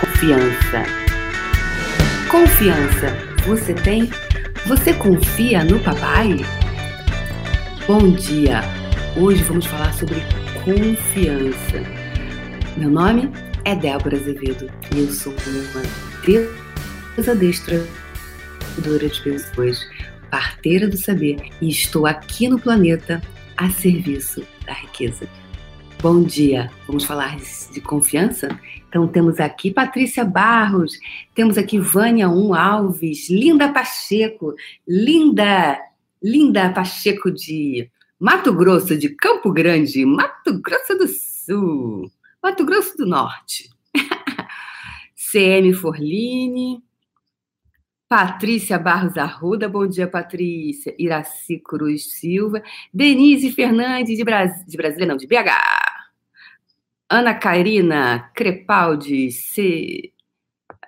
Confiança. Confiança. Você tem? Você confia no papai? Bom dia. Hoje vamos falar sobre confiança. Meu nome é Débora Azevedo e eu sou uma desestradora de pessoas, parteira do saber e estou aqui no planeta a serviço da riqueza. Bom dia, vamos falar de confiança? Então temos aqui Patrícia Barros, temos aqui Vânia Um Alves, Linda Pacheco, Linda, Linda Pacheco de Mato Grosso, de Campo Grande, Mato Grosso do Sul, Mato Grosso do Norte. CM Forline, Patrícia Barros Arruda, bom dia, Patrícia. Iraci Cruz Silva. Denise Fernandes, de, Bras... de Brasília, não, de BH. Ana Carina Crepaldi, C.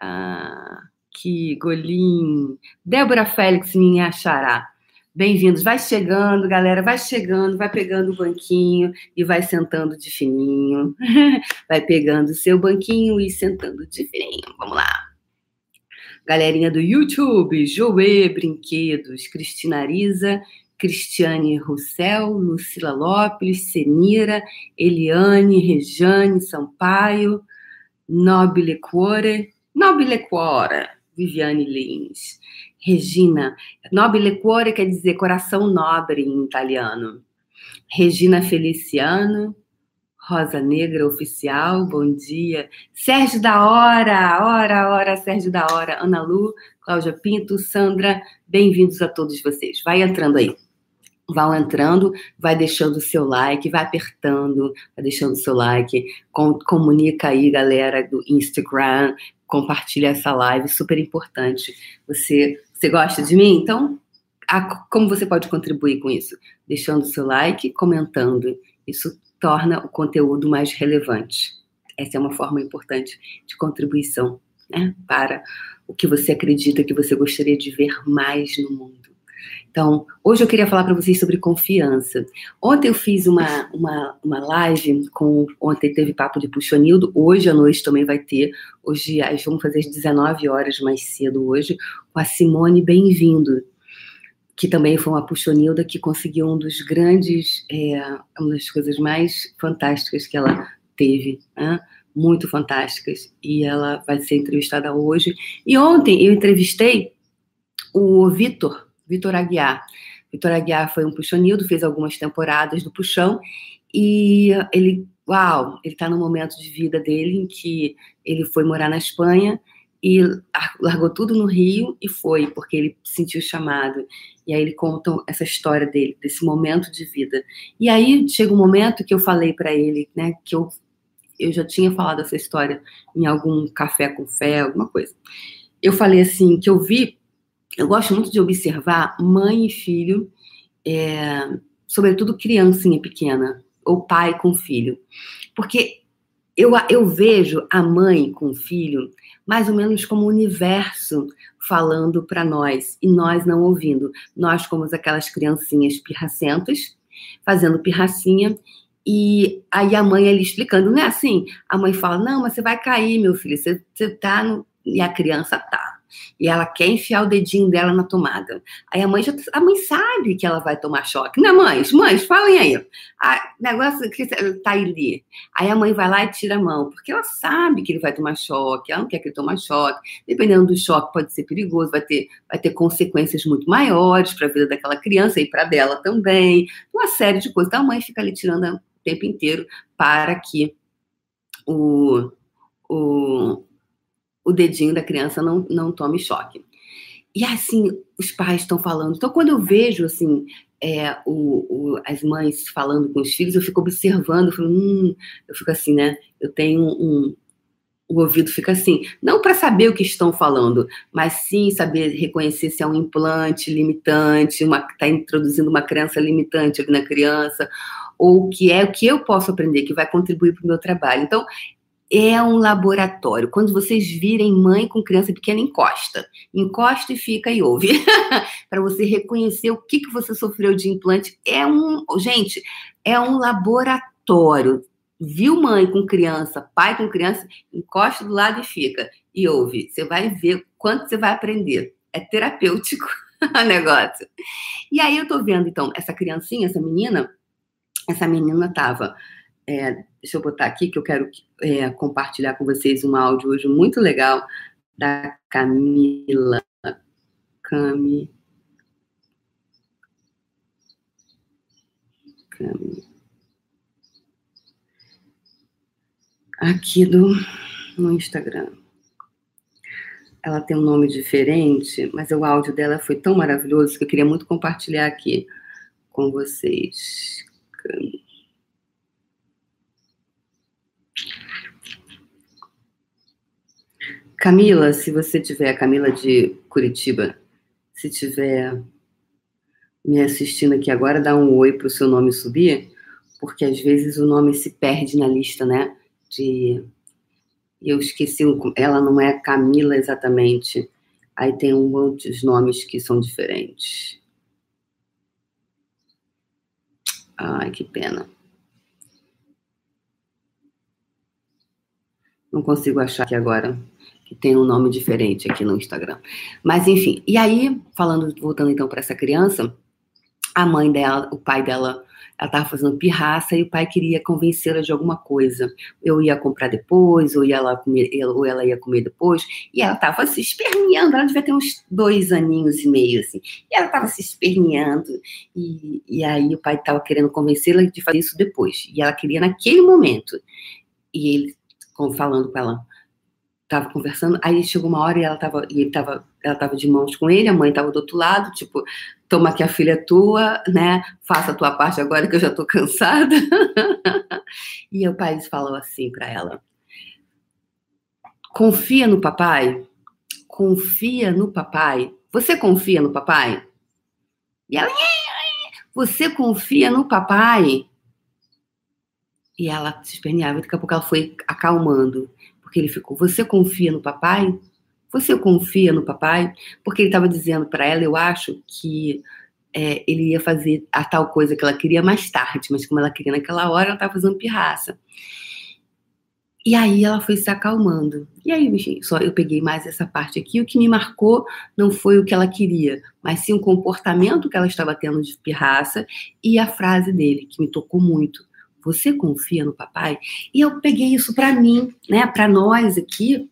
Ah, que Golim. Débora Félix, minha xará. Bem-vindos. Vai chegando, galera, vai chegando, vai pegando o banquinho e vai sentando de fininho. vai pegando o seu banquinho e sentando de fininho. Vamos lá. Galerinha do YouTube, Joê Brinquedos, Cristina Arisa, Cristiane Roussel, Lucila Lopes, Senira, Eliane, Rejane Sampaio, Nobile Cuore, Nobile Cuore, Viviane Lins, Regina, Nobile Cuore quer dizer coração nobre em italiano. Regina Feliciano, Rosa Negra Oficial, bom dia. Sérgio da Hora, hora, hora, Sérgio da Hora. Ana Lu, Cláudia Pinto, Sandra, bem-vindos a todos vocês. Vai entrando aí. Vão entrando, vai deixando o seu like, vai apertando, vai deixando o seu like, com, comunica aí, galera do Instagram, compartilha essa live, super importante. Você, você gosta de mim? Então, a, como você pode contribuir com isso? Deixando o seu like, comentando. Isso torna o conteúdo mais relevante. Essa é uma forma importante de contribuição né, para o que você acredita que você gostaria de ver mais no mundo. Então, hoje eu queria falar para vocês sobre confiança. Ontem eu fiz uma, uma, uma live com. Ontem teve papo de Puxonildo, hoje à noite também vai ter. Hoje, vamos fazer às 19 horas mais cedo hoje, com a Simone Bem-vindo que também foi uma puxonilda que conseguiu um dos grandes, é, uma das coisas mais fantásticas que ela teve, né? muito fantásticas, e ela vai ser entrevistada hoje. E ontem eu entrevistei o Vitor, Vitor Aguiar. Vitor Aguiar foi um puxonildo, fez algumas temporadas do puxão, e ele, uau, ele está no momento de vida dele em que ele foi morar na Espanha, e largou tudo no Rio e foi, porque ele sentiu chamado. E aí ele conta essa história dele, desse momento de vida. E aí chega um momento que eu falei para ele, né, que eu, eu já tinha falado essa história em algum café com fé, alguma coisa. Eu falei assim, que eu vi, eu gosto muito de observar mãe e filho, é, sobretudo criancinha pequena, ou pai com filho. Porque eu, eu vejo a mãe com o filho mais ou menos como o universo falando para nós e nós não ouvindo. Nós, como aquelas criancinhas pirracentas, fazendo pirracinha, e aí a mãe ali explicando, não é assim? A mãe fala: Não, mas você vai cair, meu filho, você, você tá no. E a criança tá e ela quer enfiar o dedinho dela na tomada. Aí a mãe já, a mãe sabe que ela vai tomar choque. Né, mães? Mães, falem aí. A negócio que tá ali. Aí a mãe vai lá e tira a mão, porque ela sabe que ele vai tomar choque, ela não quer que ele tome choque. Dependendo do choque, pode ser perigoso, vai ter, vai ter consequências muito maiores para a vida daquela criança e para dela também. Uma série de coisas. Então a mãe fica ali tirando o tempo inteiro para que o, o, o dedinho da criança não, não tome choque. E assim, os pais estão falando. Então, quando eu vejo assim, é, o, o, as mães falando com os filhos, eu fico observando, eu, hum, eu fico assim, né? Eu tenho um, o ouvido fica assim, não para saber o que estão falando, mas sim saber reconhecer se é um implante limitante, uma está introduzindo uma crença limitante ali na criança, ou o que é o que eu posso aprender que vai contribuir para o meu trabalho. Então, é um laboratório. Quando vocês virem mãe com criança pequena, encosta. Encosta e fica e ouve. para você reconhecer o que, que você sofreu de implante. É um. Gente, é um laboratório. viu mãe com criança, pai com criança, encosta do lado e fica. E ouve. Você vai ver quanto você vai aprender. É terapêutico o negócio. E aí eu tô vendo, então, essa criancinha, essa menina, essa menina tava. É, deixa eu botar aqui que eu quero é, compartilhar com vocês um áudio hoje muito legal da Camila. Cami. Cami. Aqui do, no Instagram. Ela tem um nome diferente, mas o áudio dela foi tão maravilhoso que eu queria muito compartilhar aqui com vocês. Camila, se você tiver, Camila de Curitiba, se tiver me assistindo aqui agora, dá um oi para o seu nome subir, porque às vezes o nome se perde na lista, né? De eu esqueci, ela não é Camila exatamente. Aí tem um monte de nomes que são diferentes. Ai, que pena. Não consigo achar aqui agora que tem um nome diferente aqui no Instagram. Mas enfim, e aí, falando, voltando então para essa criança, a mãe dela, o pai dela, ela estava fazendo pirraça e o pai queria convencê-la de alguma coisa. Eu ia comprar depois, ou, ia lá comer, ou ela ia comer depois, e ela estava se esperneando, ela devia ter uns dois aninhos e meio, assim, e ela estava se esperneando, e, e aí o pai estava querendo convencê-la de fazer isso depois, e ela queria naquele momento. E ele falando com ela, tava conversando, aí chegou uma hora e ela tava, e ele tava, ela tava de mãos com ele, a mãe tava do outro lado, tipo, toma que a filha é tua, né? Faça a tua parte agora que eu já tô cansada. e o pai falou assim para ela: Confia no papai? Confia no papai? Você confia no papai? E ela: Você confia no papai? E ela se esperneava, daqui a pouco ela foi acalmando. Porque ele ficou: Você confia no papai? Você confia no papai? Porque ele estava dizendo para ela, eu acho que é, ele ia fazer a tal coisa que ela queria mais tarde, mas como ela queria naquela hora, ela estava fazendo pirraça. E aí ela foi se acalmando. E aí, só eu peguei mais essa parte aqui. O que me marcou não foi o que ela queria, mas sim o comportamento que ela estava tendo de pirraça e a frase dele, que me tocou muito. Você confia no papai? E eu peguei isso para mim, né, para nós aqui,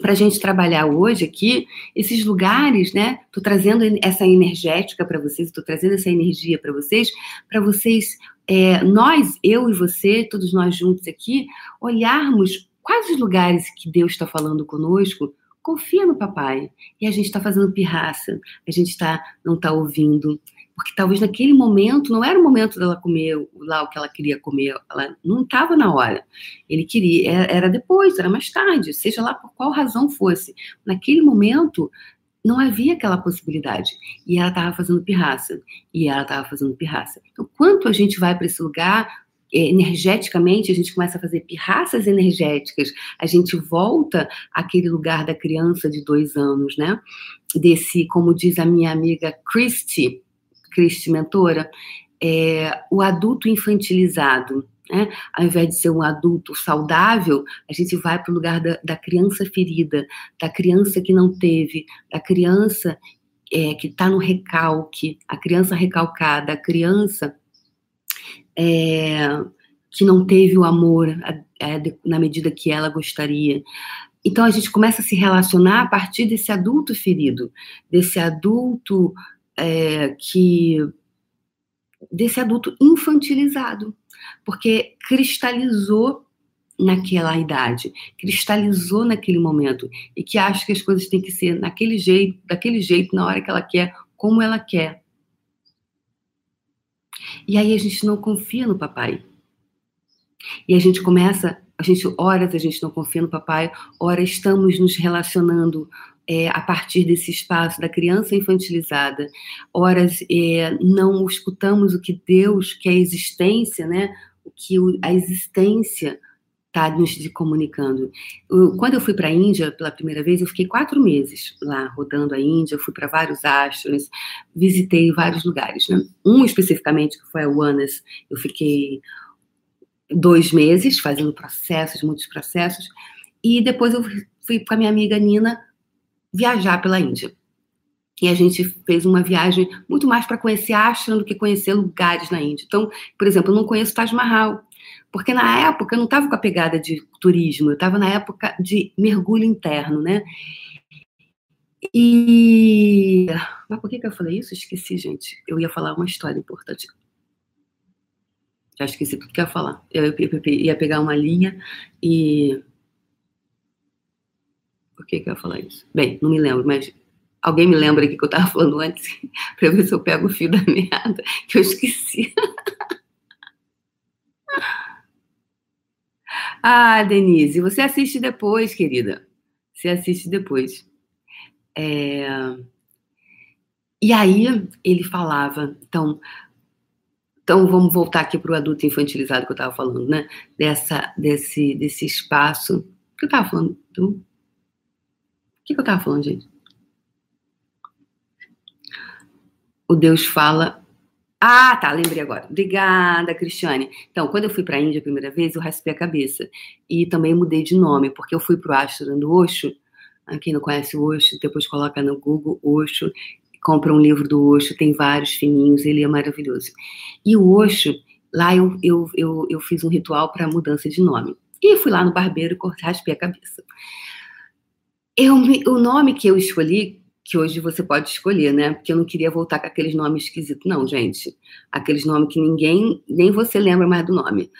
para a gente trabalhar hoje aqui, esses lugares, né? Tô trazendo essa energética para vocês, estou trazendo essa energia para vocês, para vocês, é, nós, eu e você, todos nós juntos aqui, olharmos quais os lugares que Deus está falando conosco. Confia no papai. E a gente está fazendo pirraça, a gente tá, não está ouvindo, porque talvez naquele momento não era o momento dela comer lá o que ela queria comer, ela não estava na hora. Ele queria, era depois, era mais tarde, seja lá por qual razão fosse. Naquele momento não havia aquela possibilidade. E ela estava fazendo pirraça. E ela estava fazendo pirraça. Então, quanto a gente vai para esse lugar, é, energeticamente, a gente começa a fazer pirraças energéticas, a gente volta àquele lugar da criança de dois anos, né? Desse, como diz a minha amiga Christy, Cristi Mentora, é, o adulto infantilizado. Né? Ao invés de ser um adulto saudável, a gente vai para o lugar da, da, criança ferida, da criança que não teve, da criança é, que está no recalque, a criança recalcada, a criança é, que não teve o amor na medida que ela gostaria. Então a gente começa a se relacionar a partir desse adulto ferido, desse adulto é, que desse adulto infantilizado, porque cristalizou naquela idade, cristalizou naquele momento e que acha que as coisas têm que ser naquele jeito, daquele jeito, na hora que ela quer, como ela quer. E aí a gente não confia no papai. E a gente começa, a gente horas a gente não confia no papai, horas estamos nos relacionando é, a partir desse espaço da criança infantilizada, horas é, não escutamos o que Deus, que é a existência, né? O que a existência está nos comunicando. quando eu fui para a Índia pela primeira vez, eu fiquei quatro meses lá rodando a Índia, fui para vários astros, visitei vários lugares. Né? Um especificamente, que foi a Uanas, eu fiquei dois meses fazendo processos, muitos processos, e depois eu fui com a minha amiga Nina viajar pela Índia. E a gente fez uma viagem muito mais para conhecer Ashram do que conhecer lugares na Índia. Então, por exemplo, eu não conheço Taj Mahal, porque na época eu não estava com a pegada de turismo, eu estava na época de mergulho interno, né? E. Mas por que, que eu falei isso? Esqueci, gente. Eu ia falar uma história importante. Já esqueci tudo que eu ia falar. Eu ia pegar uma linha e. Por que, que eu ia falar isso? Bem, não me lembro, mas alguém me lembra aqui que eu estava falando antes, para ver se eu pego o fio da meada, que eu esqueci. ah, Denise, você assiste depois, querida. Você assiste depois. É... E aí ele falava, então, então vamos voltar aqui para o adulto infantilizado que eu estava falando, né? Dessa, desse, desse espaço. Que eu estava falando? Do... Que, que eu estava falando, gente? O Deus fala. Ah, tá, lembrei agora. Obrigada, Cristiane. Então, quando eu fui para a Índia a primeira vez, eu raspei a cabeça. E também mudei de nome, porque eu fui para o Ashram do Osho quem não conhece o Osho, depois coloca no Google Osho, compra um livro do Osho, tem vários fininhos, ele é maravilhoso. E o Osho, lá eu, eu, eu, eu fiz um ritual para mudança de nome. E fui lá no barbeiro e raspei a cabeça. Eu, o nome que eu escolhi, que hoje você pode escolher, né? Porque eu não queria voltar com aqueles nomes esquisitos, não, gente. Aqueles nomes que ninguém, nem você lembra mais do nome.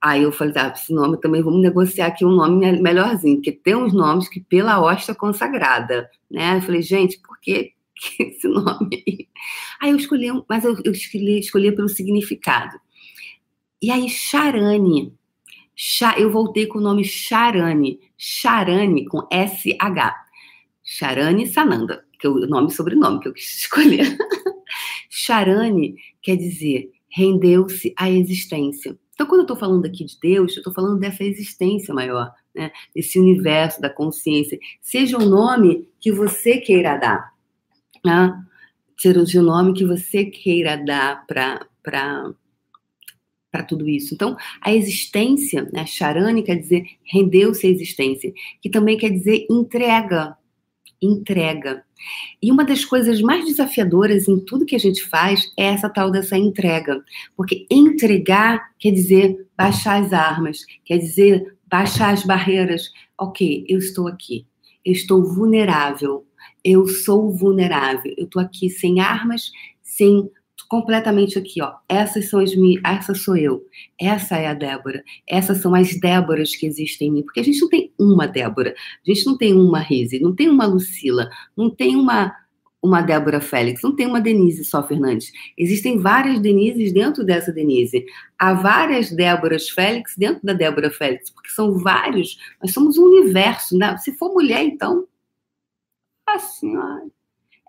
Aí eu falei, ah, esse nome também vamos negociar aqui um nome melhorzinho, porque tem uns nomes que pela hóstia consagrada, né? Eu falei, gente, por que esse nome aí? Aí eu escolhi, mas eu, eu escolhi, escolhi pelo significado. E aí, Charane, eu voltei com o nome Charane, Charane com SH. Charane Sananda, que é o nome e sobrenome que eu quis escolher. Charane quer dizer rendeu-se à existência. Então, quando eu estou falando aqui de Deus, eu estou falando dessa existência maior, né? desse universo da consciência. Seja o nome que você queira dar, né? seja o nome que você queira dar para para tudo isso. Então, a existência, né, Charane quer dizer rendeu-se à existência, que também quer dizer entrega, entrega. E uma das coisas mais desafiadoras em tudo que a gente faz é essa tal dessa entrega. Porque entregar quer dizer baixar as armas, quer dizer baixar as barreiras. Ok, eu estou aqui, eu estou vulnerável, eu sou vulnerável, eu estou aqui sem armas, sem completamente aqui, ó. Essas são as minhas, essa sou eu. Essa é a Débora. Essas são as Déboras que existem em mim, porque a gente não tem uma Débora, a gente não tem uma Rise, não tem uma Lucila, não tem uma uma Débora Félix, não tem uma Denise só Fernandes. Existem várias Denises dentro dessa Denise. Há várias Déboras Félix dentro da Débora Félix, porque são vários. Nós somos um universo, né? Se for mulher, então. Assim, olha.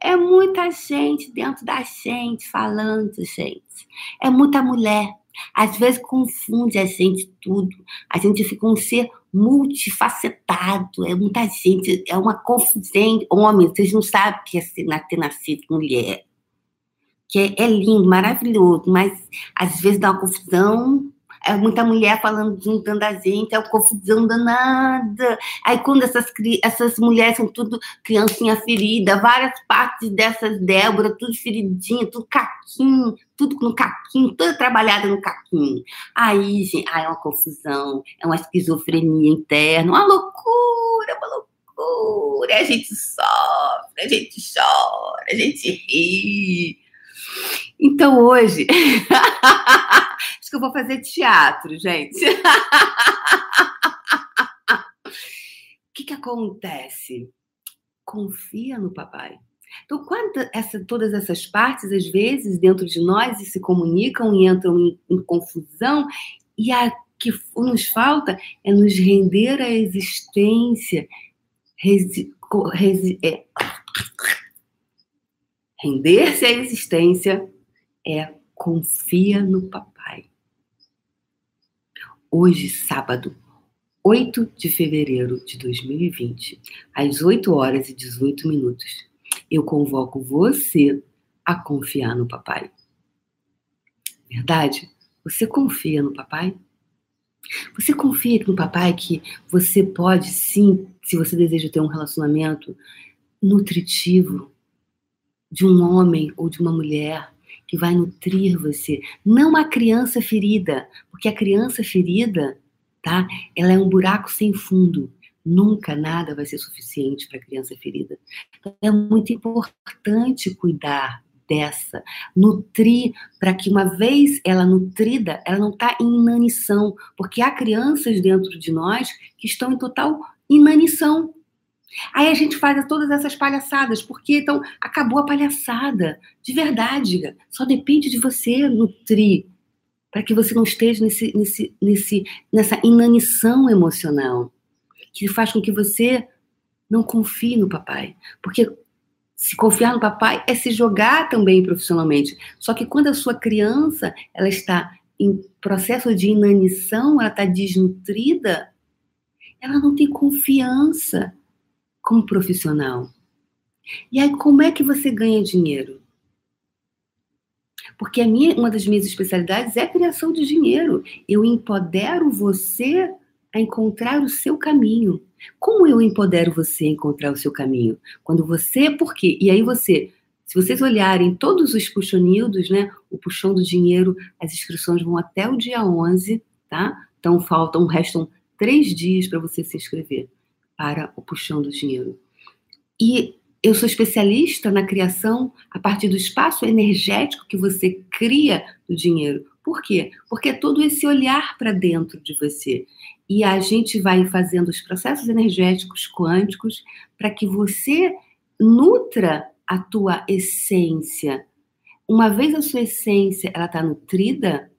É muita gente dentro da gente falando, gente. É muita mulher. Às vezes confunde a gente tudo. A gente fica um ser multifacetado. É muita gente. É uma confusão. Homem, vocês não sabem que é ter nascido mulher. Que é, é lindo, maravilhoso, mas às vezes dá uma confusão é muita mulher falando, juntando a gente, é uma confusão danada. Aí quando essas, essas mulheres são tudo criancinha ferida, várias partes dessas Débora, tudo feridinha, tudo caquinho, tudo no caquinho, toda trabalhada no caquinho. Aí, gente, aí é uma confusão, é uma esquizofrenia interna, uma loucura, uma loucura. A gente sofre, a gente chora, a gente ri. Então hoje, acho que eu vou fazer teatro, gente. O que, que acontece? Confia no papai. Então, quando essa, todas essas partes, às vezes, dentro de nós, se comunicam e entram em, em confusão, e a que nos falta é nos render à existência, resi, resi, é, render-se à existência é confia no papai. Hoje, sábado, 8 de fevereiro de 2020, às 8 horas e 18 minutos, eu convoco você a confiar no papai. Verdade? Você confia no papai? Você confia no papai que você pode sim, se você deseja ter um relacionamento nutritivo de um homem ou de uma mulher que vai nutrir você, não a criança ferida, porque a criança ferida, tá? Ela é um buraco sem fundo. Nunca nada vai ser suficiente para a criança ferida. Então, é muito importante cuidar dessa, nutrir para que uma vez ela nutrida, ela não está em inanição, porque há crianças dentro de nós que estão em total inanição. Aí a gente faz todas essas palhaçadas, porque então acabou a palhaçada, de verdade. Só depende de você nutrir para que você não esteja nesse, nesse, nesse, nessa inanição emocional que faz com que você não confie no papai. Porque se confiar no papai é se jogar também profissionalmente. Só que quando a sua criança ela está em processo de inanição, ela está desnutrida, ela não tem confiança como profissional. E aí, como é que você ganha dinheiro? Porque a minha, uma das minhas especialidades é criação de dinheiro. Eu empodero você a encontrar o seu caminho. Como eu empodero você a encontrar o seu caminho? Quando você, por quê? E aí você, se vocês olharem todos os puxonildos, né? O puxão do dinheiro, as inscrições vão até o dia 11, tá? Então faltam, restam três dias para você se inscrever para o puxão do dinheiro. E eu sou especialista na criação a partir do espaço energético que você cria do dinheiro. Por quê? Porque é todo esse olhar para dentro de você. E a gente vai fazendo os processos energéticos quânticos para que você nutra a tua essência. Uma vez a sua essência ela está nutrida,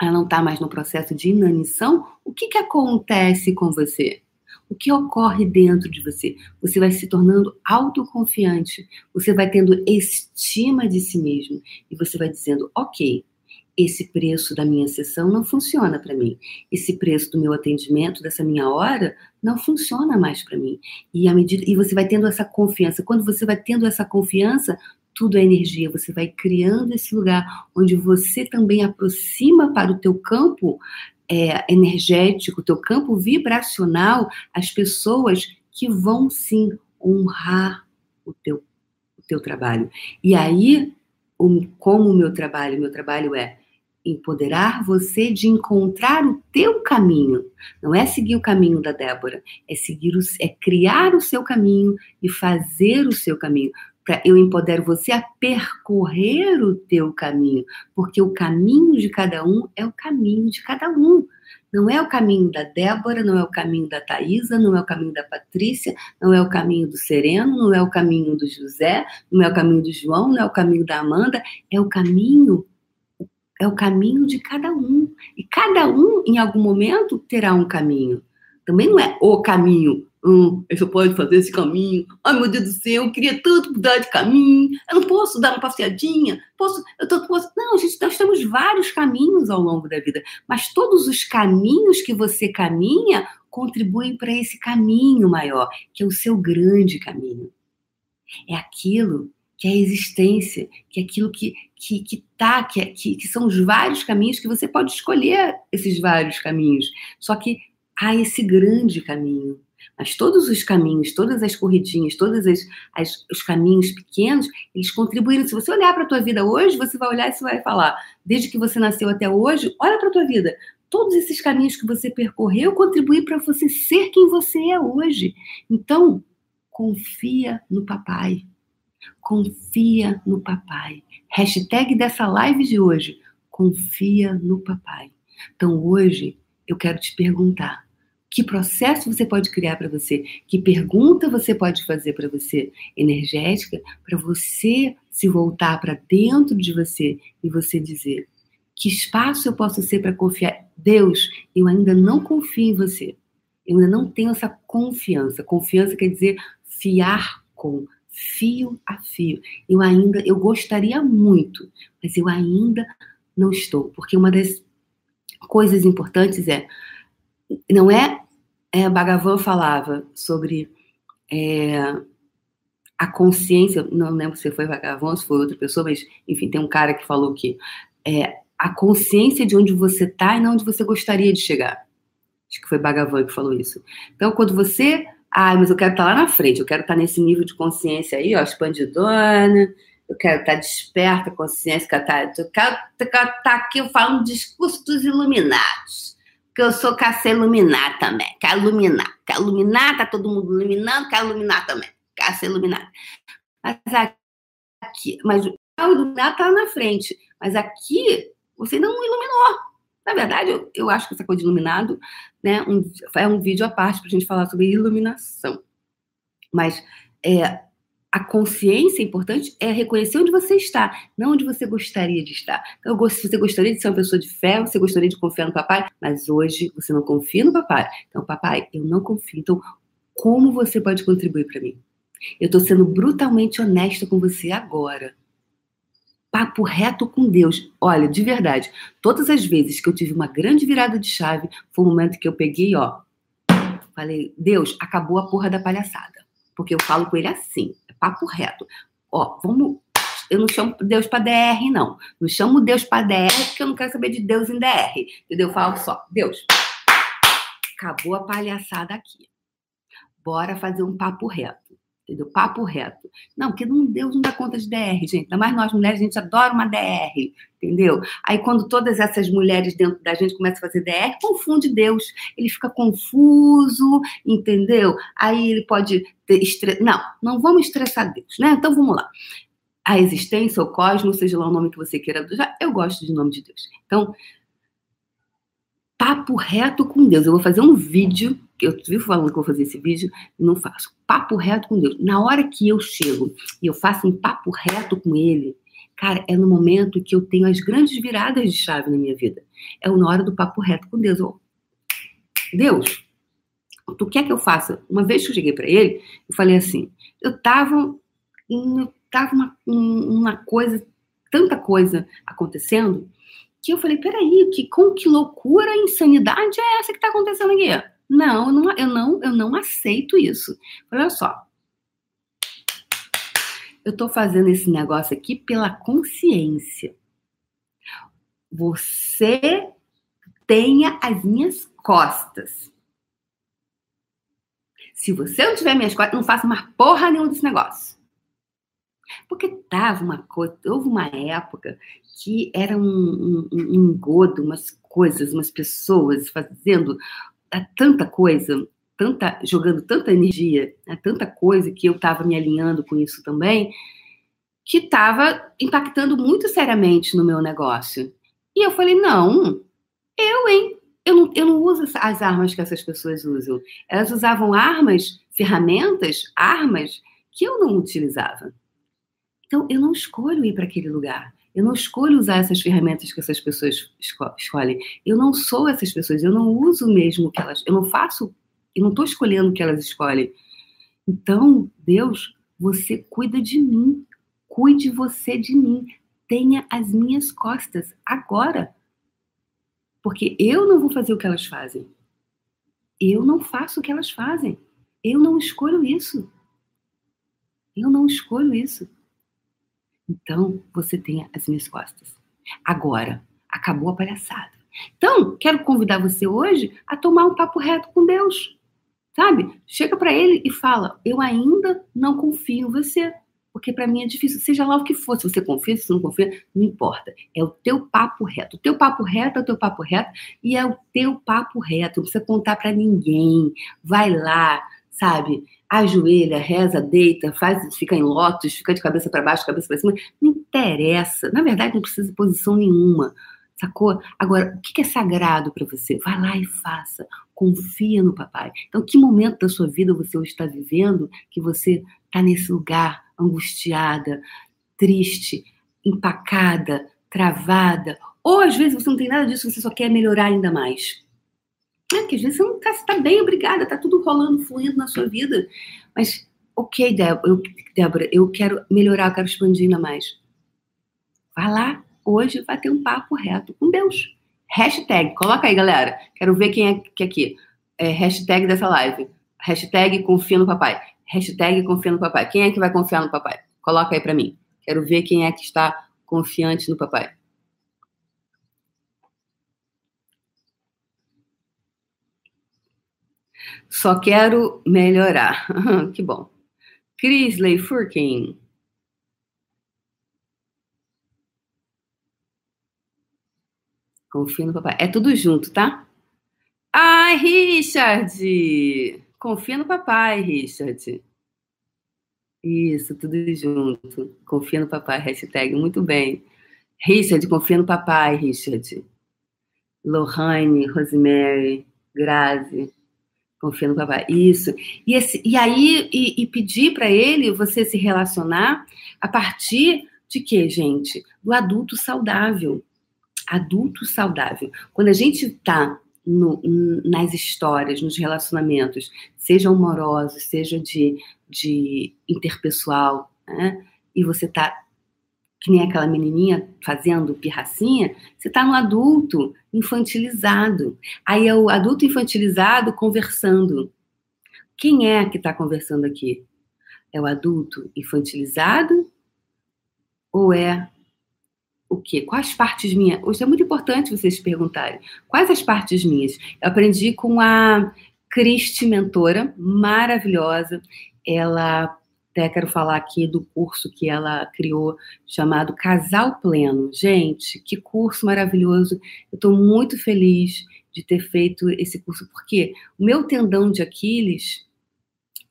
ela não está mais no processo de inanição, o que, que acontece com você? O que ocorre dentro de você? Você vai se tornando autoconfiante, você vai tendo estima de si mesmo e você vai dizendo: ok, esse preço da minha sessão não funciona para mim. Esse preço do meu atendimento, dessa minha hora, não funciona mais para mim. E à medida e você vai tendo essa confiança. Quando você vai tendo essa confiança, tudo é energia. Você vai criando esse lugar onde você também aproxima para o teu campo é, energético, teu campo vibracional, as pessoas que vão sim honrar o teu, o teu trabalho. E aí, como o meu trabalho, meu trabalho é empoderar você de encontrar o teu caminho. Não é seguir o caminho da Débora, é seguir o, é criar o seu caminho e fazer o seu caminho. Eu empodero você a percorrer o teu caminho, porque o caminho de cada um é o caminho de cada um. Não é o caminho da Débora, não é o caminho da Thaisa, não é o caminho da Patrícia, não é o caminho do Sereno, não é o caminho do José, não é o caminho do João, não é o caminho da Amanda, é o caminho é o caminho de cada um. E cada um, em algum momento, terá um caminho. Também não é o caminho. Hum, só pode fazer esse caminho. Ai, meu Deus do céu, eu queria tanto mudar de caminho. Eu não posso dar uma passeadinha. Posso, eu tô, posso... Não, gente, nós temos vários caminhos ao longo da vida. Mas todos os caminhos que você caminha contribuem para esse caminho maior, que é o seu grande caminho. É aquilo que é a existência, que é aquilo que que, que tá, que, é, que, que são os vários caminhos que você pode escolher esses vários caminhos. Só que há esse grande caminho. Mas todos os caminhos, todas as corridinhas, todos as, as, os caminhos pequenos, eles contribuíram. Se você olhar para a tua vida hoje, você vai olhar e você vai falar, desde que você nasceu até hoje, olha para a tua vida. Todos esses caminhos que você percorreu contribuíram para você ser quem você é hoje. Então, confia no papai. Confia no papai. Hashtag dessa live de hoje. Confia no papai. Então hoje eu quero te perguntar. Que processo você pode criar para você? Que pergunta você pode fazer para você energética para você se voltar para dentro de você e você dizer: que espaço eu posso ser para confiar? Deus, eu ainda não confio em você. Eu ainda não tenho essa confiança. Confiança quer dizer fiar com, fio a fio. Eu ainda, eu gostaria muito, mas eu ainda não estou, porque uma das coisas importantes é, não é, é Bhagavan falava sobre é, a consciência, não lembro se foi Bhagavan, se foi outra pessoa, mas enfim, tem um cara que falou que é, a consciência de onde você está e não onde você gostaria de chegar. Acho que foi Bhagavan que falou isso. Então, quando você. Ah, mas eu quero estar tá lá na frente, eu quero estar tá nesse nível de consciência aí, ó, expandidona, eu quero estar tá desperta, consciência, eu quero estar aqui falando discurso dos iluminados. Que eu sou iluminar também. Quero iluminar. Quero iluminar, tá todo mundo iluminando, quero iluminar também. Quero ser iluminado. Mas aqui, mas o iluminar tá na frente. Mas aqui você não iluminou. Na verdade, eu, eu acho que essa coisa de iluminado né, um, é um vídeo à parte para a gente falar sobre iluminação. Mas é, a consciência importante é reconhecer onde você está, não onde você gostaria de estar. Então, se você gostaria de ser uma pessoa de fé, você gostaria de confiar no papai, mas hoje você não confia no papai. Então, papai, eu não confio. Então, como você pode contribuir para mim? Eu estou sendo brutalmente honesta com você agora papo reto com Deus. Olha, de verdade, todas as vezes que eu tive uma grande virada de chave, foi o momento que eu peguei, ó, falei, Deus, acabou a porra da palhaçada. Porque eu falo com ele assim, papo reto. Ó, vamos. Eu não chamo Deus para DR, não. Não chamo Deus para DR porque eu não quero saber de Deus em DR. Entendeu? Eu falo só, Deus, acabou a palhaçada aqui. Bora fazer um papo reto entendeu? Papo reto. Não, porque não, Deus não dá conta de DR, gente. Mais nós mulheres, a gente adora uma DR, entendeu? Aí quando todas essas mulheres dentro da gente começam a fazer DR, confunde Deus. Ele fica confuso, entendeu? Aí ele pode ter estresse. Não, não vamos estressar Deus, né? Então vamos lá. A existência, o cosmos, seja lá o nome que você queira, eu gosto de nome de Deus. Então, papo reto com Deus. Eu vou fazer um vídeo eu vivo falando que vou fazer esse vídeo não faço. Papo reto com Deus. Na hora que eu chego e eu faço um papo reto com Ele, cara, é no momento que eu tenho as grandes viradas de chave na minha vida. É na hora do papo reto com Deus. Eu, Deus, tu quer que eu faça? Uma vez que eu cheguei para ele, eu falei assim: eu tava, eu tava uma, uma coisa, tanta coisa acontecendo, que eu falei: peraí, que, com que loucura, insanidade é essa que tá acontecendo aqui? Não, eu não, eu não, eu não aceito isso. Olha só. Eu estou fazendo esse negócio aqui pela consciência. Você tenha as minhas costas. Se você não tiver minhas costas, não faça mais porra nenhuma desse negócio. Porque tava uma coisa, houve uma época que era um, um, um engodo, umas coisas, umas pessoas fazendo é tanta coisa, tanta jogando tanta energia, é tanta coisa que eu estava me alinhando com isso também, que estava impactando muito seriamente no meu negócio. E eu falei, não, eu, hein? Eu não, eu não uso as armas que essas pessoas usam. Elas usavam armas, ferramentas, armas que eu não utilizava. Então, eu não escolho ir para aquele lugar. Eu não escolho usar essas ferramentas que essas pessoas esco escolhem. Eu não sou essas pessoas. Eu não uso mesmo o que elas. Eu não faço. Eu não estou escolhendo o que elas escolhem. Então, Deus, você cuida de mim. Cuide você de mim. Tenha as minhas costas agora. Porque eu não vou fazer o que elas fazem. Eu não faço o que elas fazem. Eu não escolho isso. Eu não escolho isso. Então, você tem as minhas costas. Agora, acabou a palhaçada. Então, quero convidar você hoje a tomar um papo reto com Deus. Sabe? Chega para ele e fala: Eu ainda não confio em você. Porque para mim é difícil, seja lá o que for, se você confia, se não confia, não importa. É o teu papo reto. O teu papo reto é o teu papo reto e é o teu papo reto. Não precisa contar para ninguém. Vai lá, sabe? Ajoelha, reza, deita, faz, fica em lótus, fica de cabeça para baixo, cabeça para cima, não interessa. Na verdade, não precisa de posição nenhuma, sacou? Agora, o que é sagrado para você? Vai lá e faça. Confia no papai. Então, que momento da sua vida você está vivendo que você está nesse lugar angustiada, triste, empacada, travada? Ou às vezes você não tem nada disso, você só quer melhorar ainda mais. É, que às vezes você não está tá bem, obrigada, está tudo rolando, fluindo na sua vida. Mas, ok, Débora eu, eu quero melhorar, eu quero expandir ainda mais. Vai lá, hoje vai ter um papo reto com Deus. Hashtag, coloca aí, galera. Quero ver quem é que é aqui. É, hashtag dessa live. Hashtag confia no papai. Hashtag confia no papai. Quem é que vai confiar no papai? Coloca aí para mim. Quero ver quem é que está confiante no papai. Só quero melhorar. que bom. Crisley Furkin. Confia no papai. É tudo junto, tá? Ai, Richard! Confia no papai, Richard. Isso, tudo junto. Confia no papai, hashtag. Muito bem. Richard, confia no papai, Richard. Lohane, Rosemary, Grazi, confia no papai. Isso. E, esse, e aí, e, e pedir para ele você se relacionar a partir de quê, gente? Do adulto saudável. Adulto saudável. Quando a gente está nas histórias, nos relacionamentos, seja amorosos, seja de, de interpessoal, né? e você está que nem aquela menininha fazendo pirracinha, você está no adulto infantilizado. Aí é o adulto infantilizado conversando. Quem é que está conversando aqui? É o adulto infantilizado ou é o quê? Quais partes minhas? Hoje é muito importante vocês perguntarem. Quais as partes minhas? Eu aprendi com a Cristi, mentora maravilhosa. Ela quero falar aqui do curso que ela criou, chamado Casal Pleno. Gente, que curso maravilhoso! Eu estou muito feliz de ter feito esse curso, porque o meu tendão de Aquiles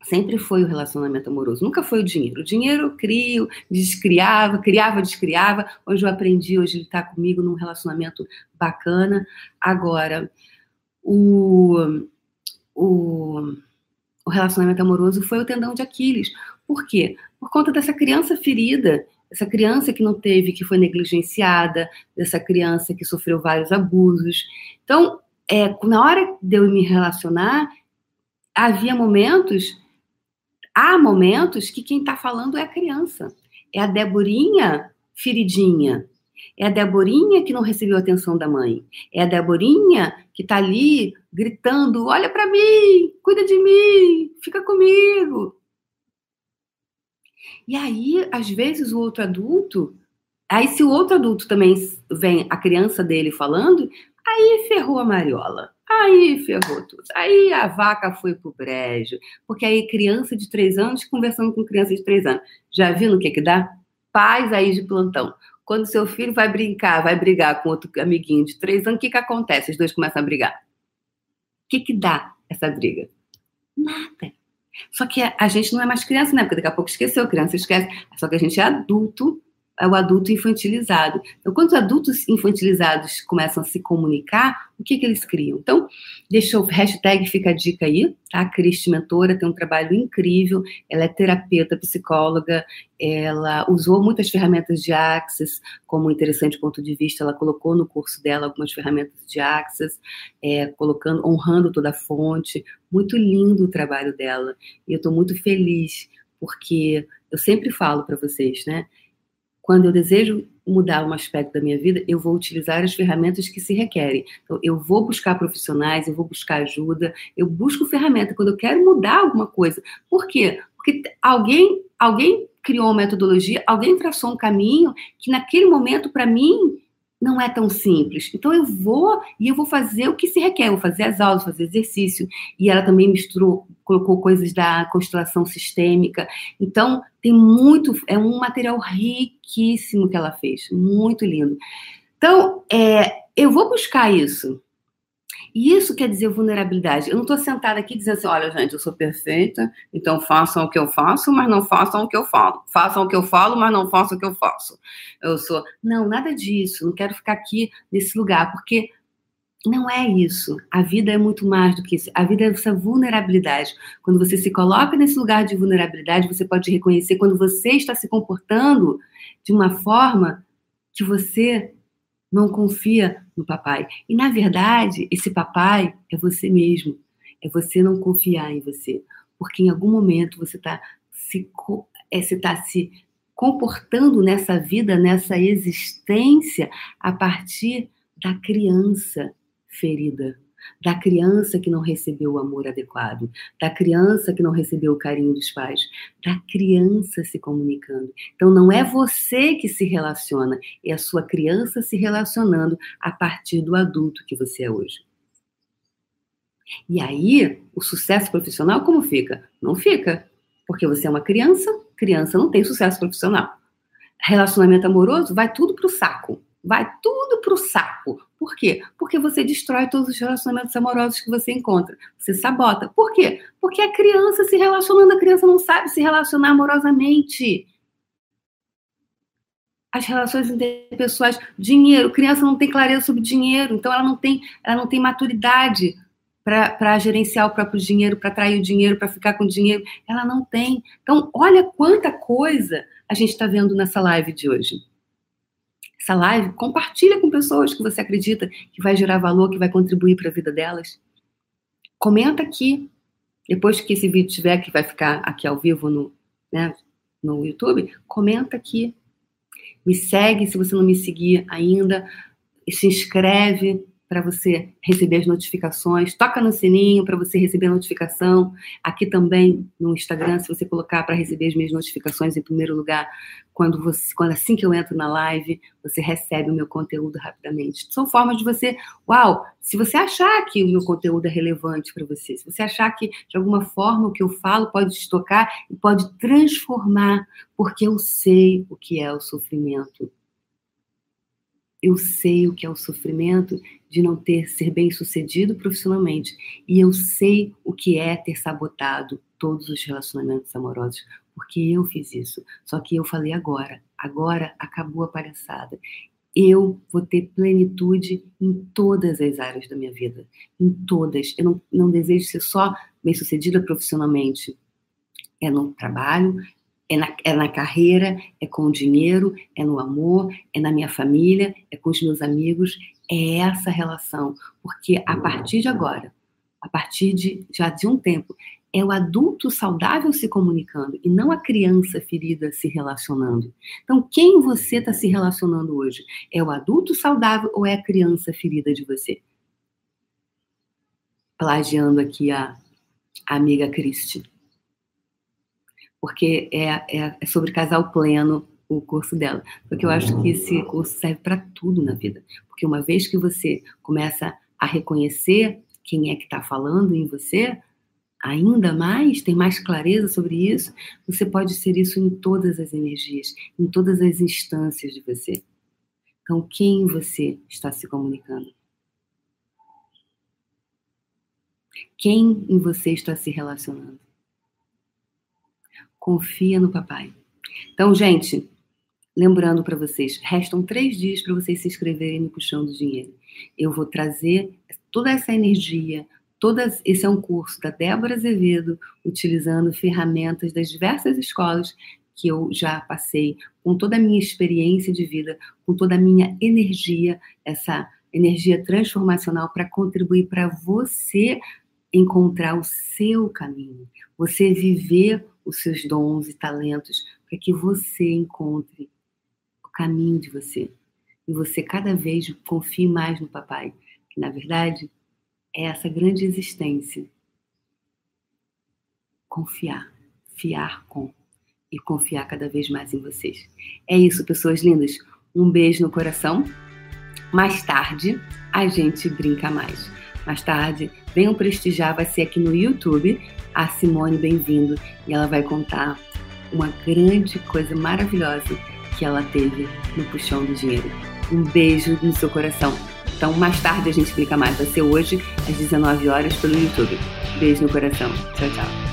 sempre foi o relacionamento amoroso, nunca foi o dinheiro. O dinheiro eu crio, descriava, criava, descriava. Hoje eu aprendi, hoje ele está comigo num relacionamento bacana. Agora, o, o, o relacionamento amoroso foi o tendão de Aquiles. Por quê? Por conta dessa criança ferida, essa criança que não teve, que foi negligenciada, dessa criança que sofreu vários abusos. Então, é, na hora de eu me relacionar, havia momentos, há momentos que quem está falando é a criança. É a Deborinha feridinha. É a Deborinha que não recebeu a atenção da mãe. É a Deborinha que está ali gritando: olha para mim, cuida de mim, fica comigo. E aí, às vezes, o outro adulto. Aí, se o outro adulto também vem a criança dele falando, aí ferrou a mariola. Aí ferrou tudo. Aí a vaca foi pro brejo. Porque aí, criança de três anos conversando com criança de três anos. Já viu no que que dá? Paz aí de plantão. Quando seu filho vai brincar, vai brigar com outro amiguinho de três anos, o que que acontece? Os dois começam a brigar. O que que dá essa briga? Nada. Só que a gente não é mais criança, né? Porque daqui a pouco esqueceu, criança esquece. Só que a gente é adulto, o adulto infantilizado. Então, quando os adultos infantilizados começam a se comunicar, o que, que eles criam? Então, deixa o hashtag, fica a dica aí, tá? A Cristi Mentora tem um trabalho incrível, ela é terapeuta, psicóloga, ela usou muitas ferramentas de Access, como interessante ponto de vista, ela colocou no curso dela algumas ferramentas de Access, é, colocando, honrando toda a fonte, muito lindo o trabalho dela, e eu estou muito feliz, porque eu sempre falo para vocês, né? Quando eu desejo mudar um aspecto da minha vida, eu vou utilizar as ferramentas que se requerem. Então, eu vou buscar profissionais, eu vou buscar ajuda, eu busco ferramenta quando eu quero mudar alguma coisa. Por quê? Porque alguém, alguém criou uma metodologia, alguém traçou um caminho que naquele momento, para mim, não é tão simples. Então eu vou e eu vou fazer o que se requer, vou fazer as aulas, fazer exercício. E ela também misturou, colocou coisas da constelação sistêmica. Então tem muito, é um material riquíssimo que ela fez, muito lindo. Então é, eu vou buscar isso. E isso quer dizer vulnerabilidade. Eu não estou sentada aqui dizendo assim, olha, gente, eu sou perfeita, então façam o que eu faço, mas não façam o que eu falo. Façam o que eu falo, mas não façam o que eu faço. Eu sou. Não, nada disso. Não quero ficar aqui nesse lugar, porque não é isso. A vida é muito mais do que isso. A vida é essa vulnerabilidade. Quando você se coloca nesse lugar de vulnerabilidade, você pode reconhecer quando você está se comportando de uma forma que você não confia no papai. E na verdade, esse papai é você mesmo. É você não confiar em você, porque em algum momento você está se, é, você tá se comportando nessa vida, nessa existência, a partir da criança ferida da criança que não recebeu o amor adequado, da criança que não recebeu o carinho dos pais, da criança se comunicando. Então não é você que se relaciona, é a sua criança se relacionando a partir do adulto que você é hoje. E aí, o sucesso profissional como fica? Não fica. Porque você é uma criança, criança não tem sucesso profissional. Relacionamento amoroso vai tudo pro saco. Vai tudo pro saco. Por quê? Porque você destrói todos os relacionamentos amorosos que você encontra. Você sabota. Por quê? Porque a criança se relacionando, a criança não sabe se relacionar amorosamente as relações interpessoais, dinheiro, criança não tem clareza sobre dinheiro, então ela não tem, ela não tem maturidade para gerenciar o próprio dinheiro, para atrair o dinheiro, para ficar com o dinheiro, ela não tem. Então, olha quanta coisa a gente está vendo nessa live de hoje. Essa live, compartilha com pessoas que você acredita que vai gerar valor, que vai contribuir para a vida delas. Comenta aqui. Depois que esse vídeo tiver, que vai ficar aqui ao vivo no, né, no YouTube, comenta aqui me segue se você não me seguir ainda. Se inscreve para você receber as notificações. Toca no sininho para você receber a notificação. Aqui também no Instagram, se você colocar para receber as minhas notificações em primeiro lugar, quando você, quando assim que eu entro na live, você recebe o meu conteúdo rapidamente. São formas de você, uau, se você achar que o meu conteúdo é relevante para você, se você achar que de alguma forma o que eu falo pode te tocar e pode transformar, porque eu sei o que é o sofrimento eu sei o que é o sofrimento de não ter ser bem sucedido profissionalmente e eu sei o que é ter sabotado todos os relacionamentos amorosos, porque eu fiz isso. Só que eu falei agora, agora acabou a palhaçada. Eu vou ter plenitude em todas as áreas da minha vida, em todas. Eu não, não desejo ser só bem sucedida profissionalmente. É no trabalho, é na, é na carreira, é com o dinheiro, é no amor, é na minha família, é com os meus amigos. É essa relação. Porque a partir de agora, a partir de já de um tempo, é o adulto saudável se comunicando e não a criança ferida se relacionando. Então, quem você está se relacionando hoje? É o adulto saudável ou é a criança ferida de você? Plagiando aqui a, amiga Cristi porque é, é, é sobre casal pleno o curso dela. Porque eu acho que esse curso serve para tudo na vida. Porque uma vez que você começa a reconhecer quem é que está falando em você, ainda mais, tem mais clareza sobre isso, você pode ser isso em todas as energias, em todas as instâncias de você. Então, quem você está se comunicando? Quem em você está se relacionando? Confia no papai. Então, gente, lembrando para vocês, restam três dias para vocês se inscreverem no Puxão do Dinheiro. Eu vou trazer toda essa energia, todas, esse é um curso da Débora Azevedo, utilizando ferramentas das diversas escolas que eu já passei, com toda a minha experiência de vida, com toda a minha energia, essa energia transformacional para contribuir para você encontrar o seu caminho, você viver os seus dons e talentos para que você encontre caminho de você. E você cada vez confie mais no papai, que na verdade é essa grande existência. Confiar, fiar com e confiar cada vez mais em vocês. É isso, pessoas lindas. Um beijo no coração. Mais tarde a gente brinca mais. Mais tarde, venham prestigiar, vai ser aqui no YouTube a Simone Bem-vindo e ela vai contar uma grande coisa maravilhosa que ela teve no Puxão do Dinheiro. Um beijo no seu coração. Então, mais tarde a gente explica mais. Vai ser hoje, às 19 horas, pelo YouTube. Beijo no coração. Tchau, tchau.